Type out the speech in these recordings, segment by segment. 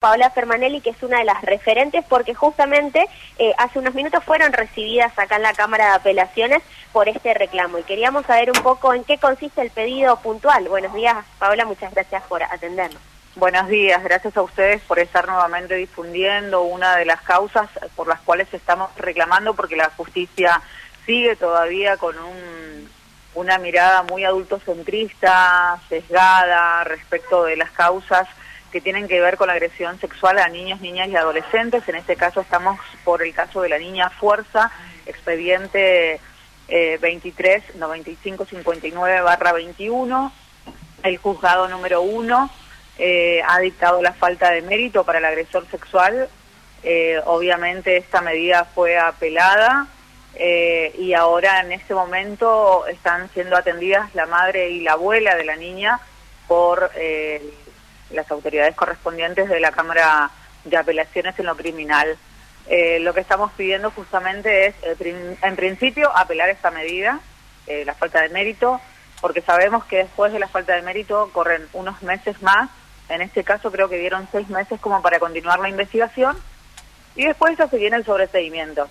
Paola Fermanelli, que es una de las referentes, porque justamente eh, hace unos minutos fueron recibidas acá en la Cámara de Apelaciones por este reclamo. Y queríamos saber un poco en qué consiste el pedido puntual. Buenos días, Paola, muchas gracias por atendernos. Buenos días, gracias a ustedes por estar nuevamente difundiendo una de las causas por las cuales estamos reclamando, porque la justicia sigue todavía con un, una mirada muy adultocentrista, sesgada respecto de las causas que tienen que ver con la agresión sexual a niños, niñas y adolescentes. En este caso estamos por el caso de la niña Fuerza, expediente eh, 23 95 59 barra 21. El juzgado número 1 eh, ha dictado la falta de mérito para el agresor sexual. Eh, obviamente esta medida fue apelada eh, y ahora en este momento están siendo atendidas la madre y la abuela de la niña por las autoridades correspondientes de la Cámara de Apelaciones en lo criminal. Eh, lo que estamos pidiendo justamente es, eh, en principio, apelar esta medida, eh, la falta de mérito, porque sabemos que después de la falta de mérito corren unos meses más. En este caso creo que dieron seis meses como para continuar la investigación y después ya se viene el sobreseimiento.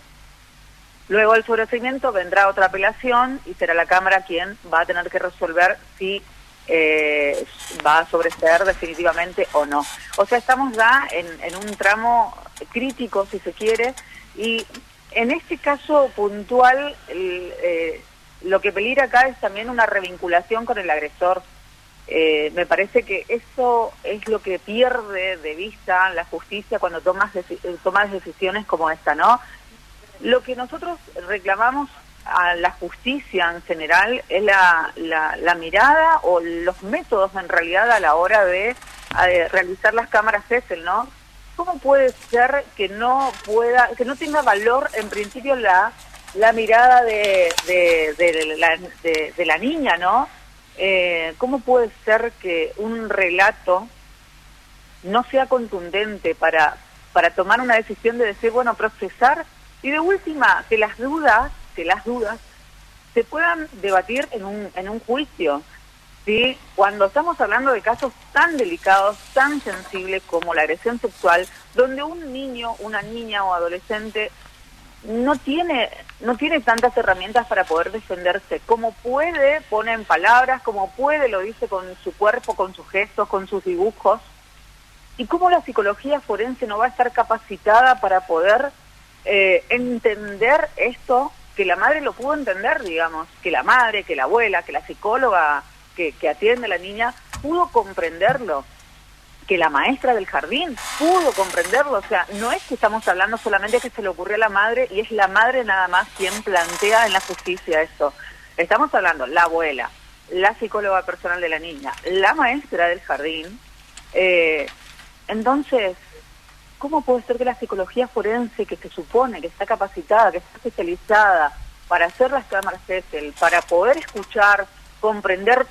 Luego del sobreseimiento vendrá otra apelación y será la Cámara quien va a tener que resolver si eh, va a sobreser definitivamente o no. O sea, estamos ya en, un tramo crítico, si se quiere, y en este caso puntual, eh, lo que peligra acá es también una revinculación con el agresor. Eh, me parece que eso es lo que pierde de vista la justicia cuando tomas, tomas decisiones como esta, ¿no? Lo que nosotros reclamamos a la justicia en general es la, la, mirada o los métodos en realidad a la hora de realizar las cámaras CESEL, ¿no? ¿Cómo puede ser que no pueda, que no tenga valor en principio la, la mirada de, de, la, de, la niña, ¿no? Eh, ¿Cómo puede ser que un relato no sea contundente para, para tomar una decisión de decir, bueno, procesar y de última, que las dudas que las dudas se puedan debatir en un, en un juicio. ¿sí? Cuando estamos hablando de casos tan delicados, tan sensibles como la agresión sexual, donde un niño, una niña o adolescente no tiene, no tiene tantas herramientas para poder defenderse. Como puede, pone en palabras, como puede, lo dice con su cuerpo, con sus gestos, con sus dibujos. ¿Y cómo la psicología forense no va a estar capacitada para poder eh, entender esto que la madre lo pudo entender, digamos, que la madre, que la abuela, que la psicóloga que, atiende a la niña pudo comprenderlo, que la maestra del jardín pudo comprenderlo, o sea, no es que estamos hablando solamente que se le ocurrió a la madre y es la madre nada más quien plantea en la justicia esto. Estamos hablando la abuela, la psicóloga personal de la niña, la maestra del jardín. Eh, entonces, ¿cómo puede ser que la psicología forense, que se supone que está capacitada, que está especializada para hacer las cámaras CESEL, para poder escuchar, comprender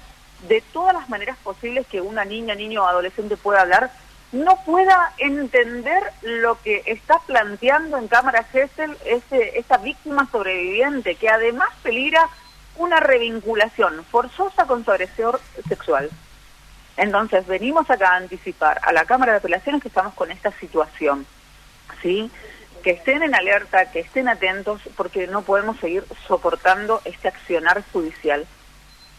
de todas las maneras posibles que una niña, niño o adolescente pueda hablar, no pueda entender lo que está planteando en cámara CESEL ese, esta víctima sobreviviente, que además peligra una revinculación forzosa con su agresor sexual? Entonces, venimos acá a anticipar a la Cámara de Apelaciones que estamos con esta situación, ¿sí? Que estén en alerta, que estén atentos, porque no podemos seguir soportando este accionar judicial.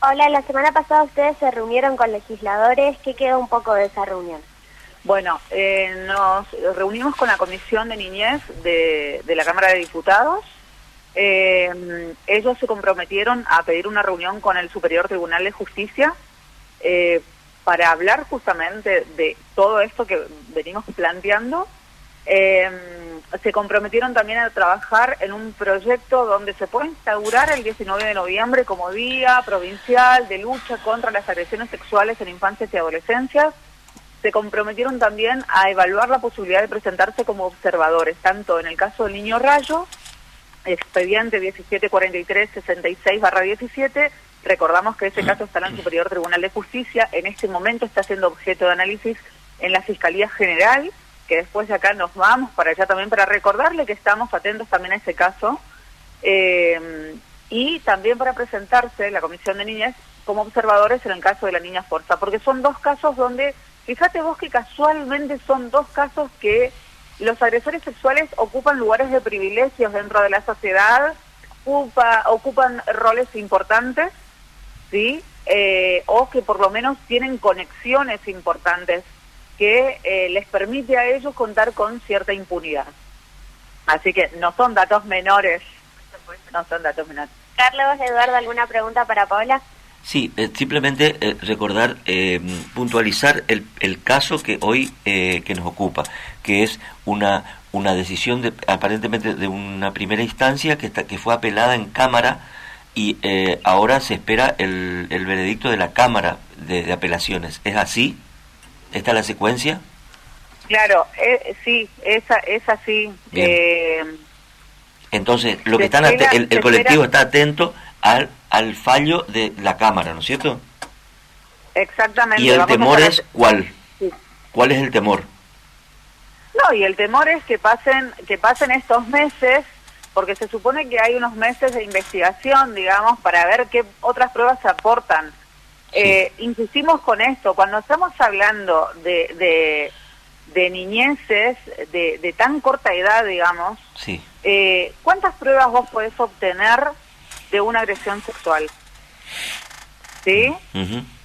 Hola, la semana pasada ustedes se reunieron con legisladores. ¿Qué quedó un poco de esa reunión? Bueno, eh, nos reunimos con la Comisión de Niñez de, la Cámara de Diputados. Eh, ellos se comprometieron a pedir una reunión con el Superior Tribunal de Justicia eh, para hablar justamente de todo esto que venimos planteando. Em, se comprometieron también a trabajar en un proyecto donde se puede instaurar el 19 de noviembre como Día Provincial de Lucha contra las Agresiones Sexuales en Infancias y Adolescencias. Se comprometieron también a evaluar la posibilidad de presentarse como observadores, tanto en el caso del niño Rayo, expediente 1743-66-17, Recordamos que ese caso está en el Superior Tribunal de Justicia, en este momento está siendo objeto de análisis en la Fiscalía General, que después de acá nos vamos para allá también para recordarle que estamos atentos también a ese caso, eh, y también para presentarse la Comisión de Niñas como observadores en el caso de la niña Forza, porque son dos casos donde Fíjate vos que casualmente son dos casos que los agresores sexuales ocupan lugares de privilegios dentro de la sociedad, ocupa, ocupan roles importantes, ¿sí? Eh, o que por lo menos tienen conexiones importantes que eh, les permite a ellos contar con cierta impunidad. Así que no son datos menores, no son datos menores. Carlos, Eduardo, ¿alguna pregunta para Paola? Sí, eh, simplemente eh, recordar, eh, puntualizar el, el, caso que hoy que nos ocupa, que es una una decisión de, aparentemente de una primera instancia que está, que fue apelada en cámara y ahora se espera el, el, veredicto de la cámara de, apelaciones. ¿Es así? ¿Esta es la secuencia? Claro, sí, esa es así. Entonces, lo que están el, el colectivo está atento al, al fallo de la Cámara, ¿no es cierto? Exactamente. ¿Y el temor es cuál? ¿Cuál es el temor? No, y el temor es que pasen, que pasen estos meses, porque se supone que hay unos meses de investigación, digamos, para ver qué otras pruebas se aportan. Eh, insistimos con esto, cuando estamos hablando de, de, de niñeces de, de, tan corta edad, digamos, sí. eh, ¿cuántas pruebas vos podés obtener de una agresión sexual. ¿Sí?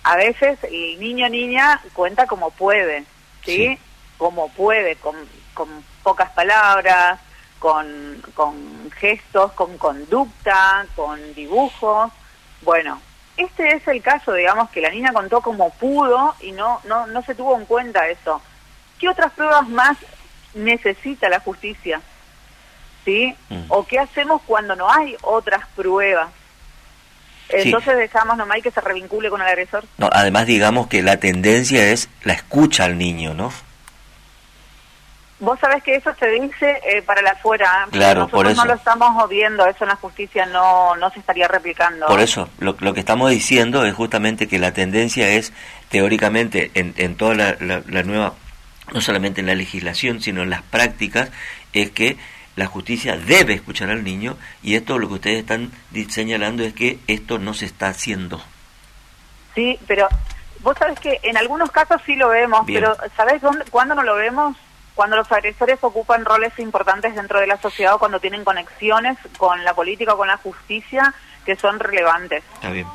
A veces el niño o niña cuenta como puede, ¿sí? Como puede, con, con pocas palabras, con, con gestos, con conducta, con dibujos. Bueno, este es el caso, digamos, que la niña contó como pudo y no, no, no se tuvo en cuenta eso. ¿Qué otras pruebas más necesita la justicia? ¿sí? Mm. ¿O qué hacemos cuando no hay otras pruebas? Entonces dejamos nomás que se revincule con el agresor. No, además digamos que la tendencia es la escucha al niño, ¿no? Vos sabés que eso se dice eh, para la afuera. Claro, Nosotros por eso. no lo estamos viendo, eso en la justicia no, no se estaría replicando. Por eso, lo, lo que estamos diciendo es justamente que la tendencia es, teóricamente, en, en toda la, la nueva, no solamente en la legislación, sino en las prácticas, es que la justicia debe escuchar al niño y esto lo que ustedes están señalando es que esto no se está haciendo. Sí, pero vos sabés que en algunos casos sí lo vemos, pero ¿sabés dónde, cuándo no lo vemos? Cuando los agresores ocupan roles importantes dentro de la sociedad o cuando tienen conexiones con la política o con la justicia que son relevantes.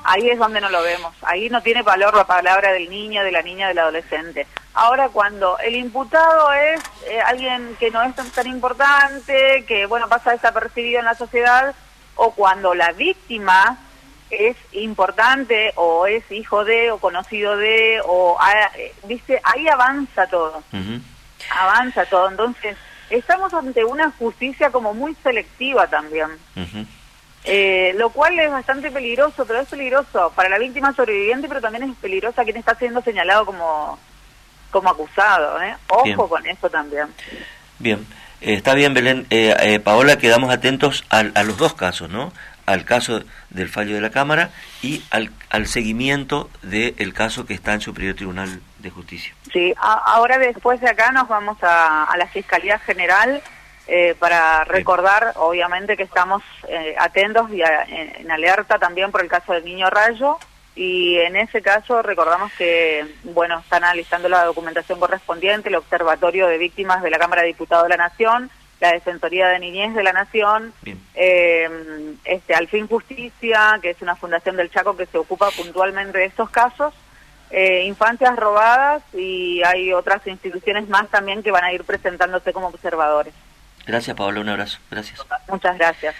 Ahí es donde no lo vemos. Ahí no tiene valor la palabra del niño, de la niña, del adolescente. Ahora, cuando el imputado es eh, alguien que no es tan importante, que bueno pasa desapercibido en la sociedad, o cuando la víctima es importante o es hijo de o conocido de o ah, eh, viste ahí avanza todo avanza todo entonces estamos ante una justicia como muy selectiva también eh, lo cual es bastante peligroso, pero es peligroso para la víctima sobreviviente, pero también es peligrosa quien está siendo señalado como, como acusado. ¿eh? Ojo con eso también. Bien, eh, está bien, Belén. Eh, Paola, quedamos atentos a, a, los dos casos, ¿no? Al caso del fallo de la Cámara y al, al seguimiento del caso que está en Superior Tribunal de Justicia. Sí, ahora después de acá nos vamos a, a la Fiscalía General eh, para recordar, obviamente, que estamos eh, atentos y en, alerta también por el caso del niño Rayo. Y en ese caso recordamos que, bueno, están analizando la documentación correspondiente, el Observatorio de Víctimas de la Cámara de Diputados de la Nación, la Defensoría de Niñez de la Nación, eh, este Al Justicia, que es una fundación del Chaco que se ocupa puntualmente de estos casos, eh, infancias robadas y hay otras instituciones más también que van a ir presentándose como observadores. Gracias, Pablo. Un abrazo. Gracias. Muchas gracias.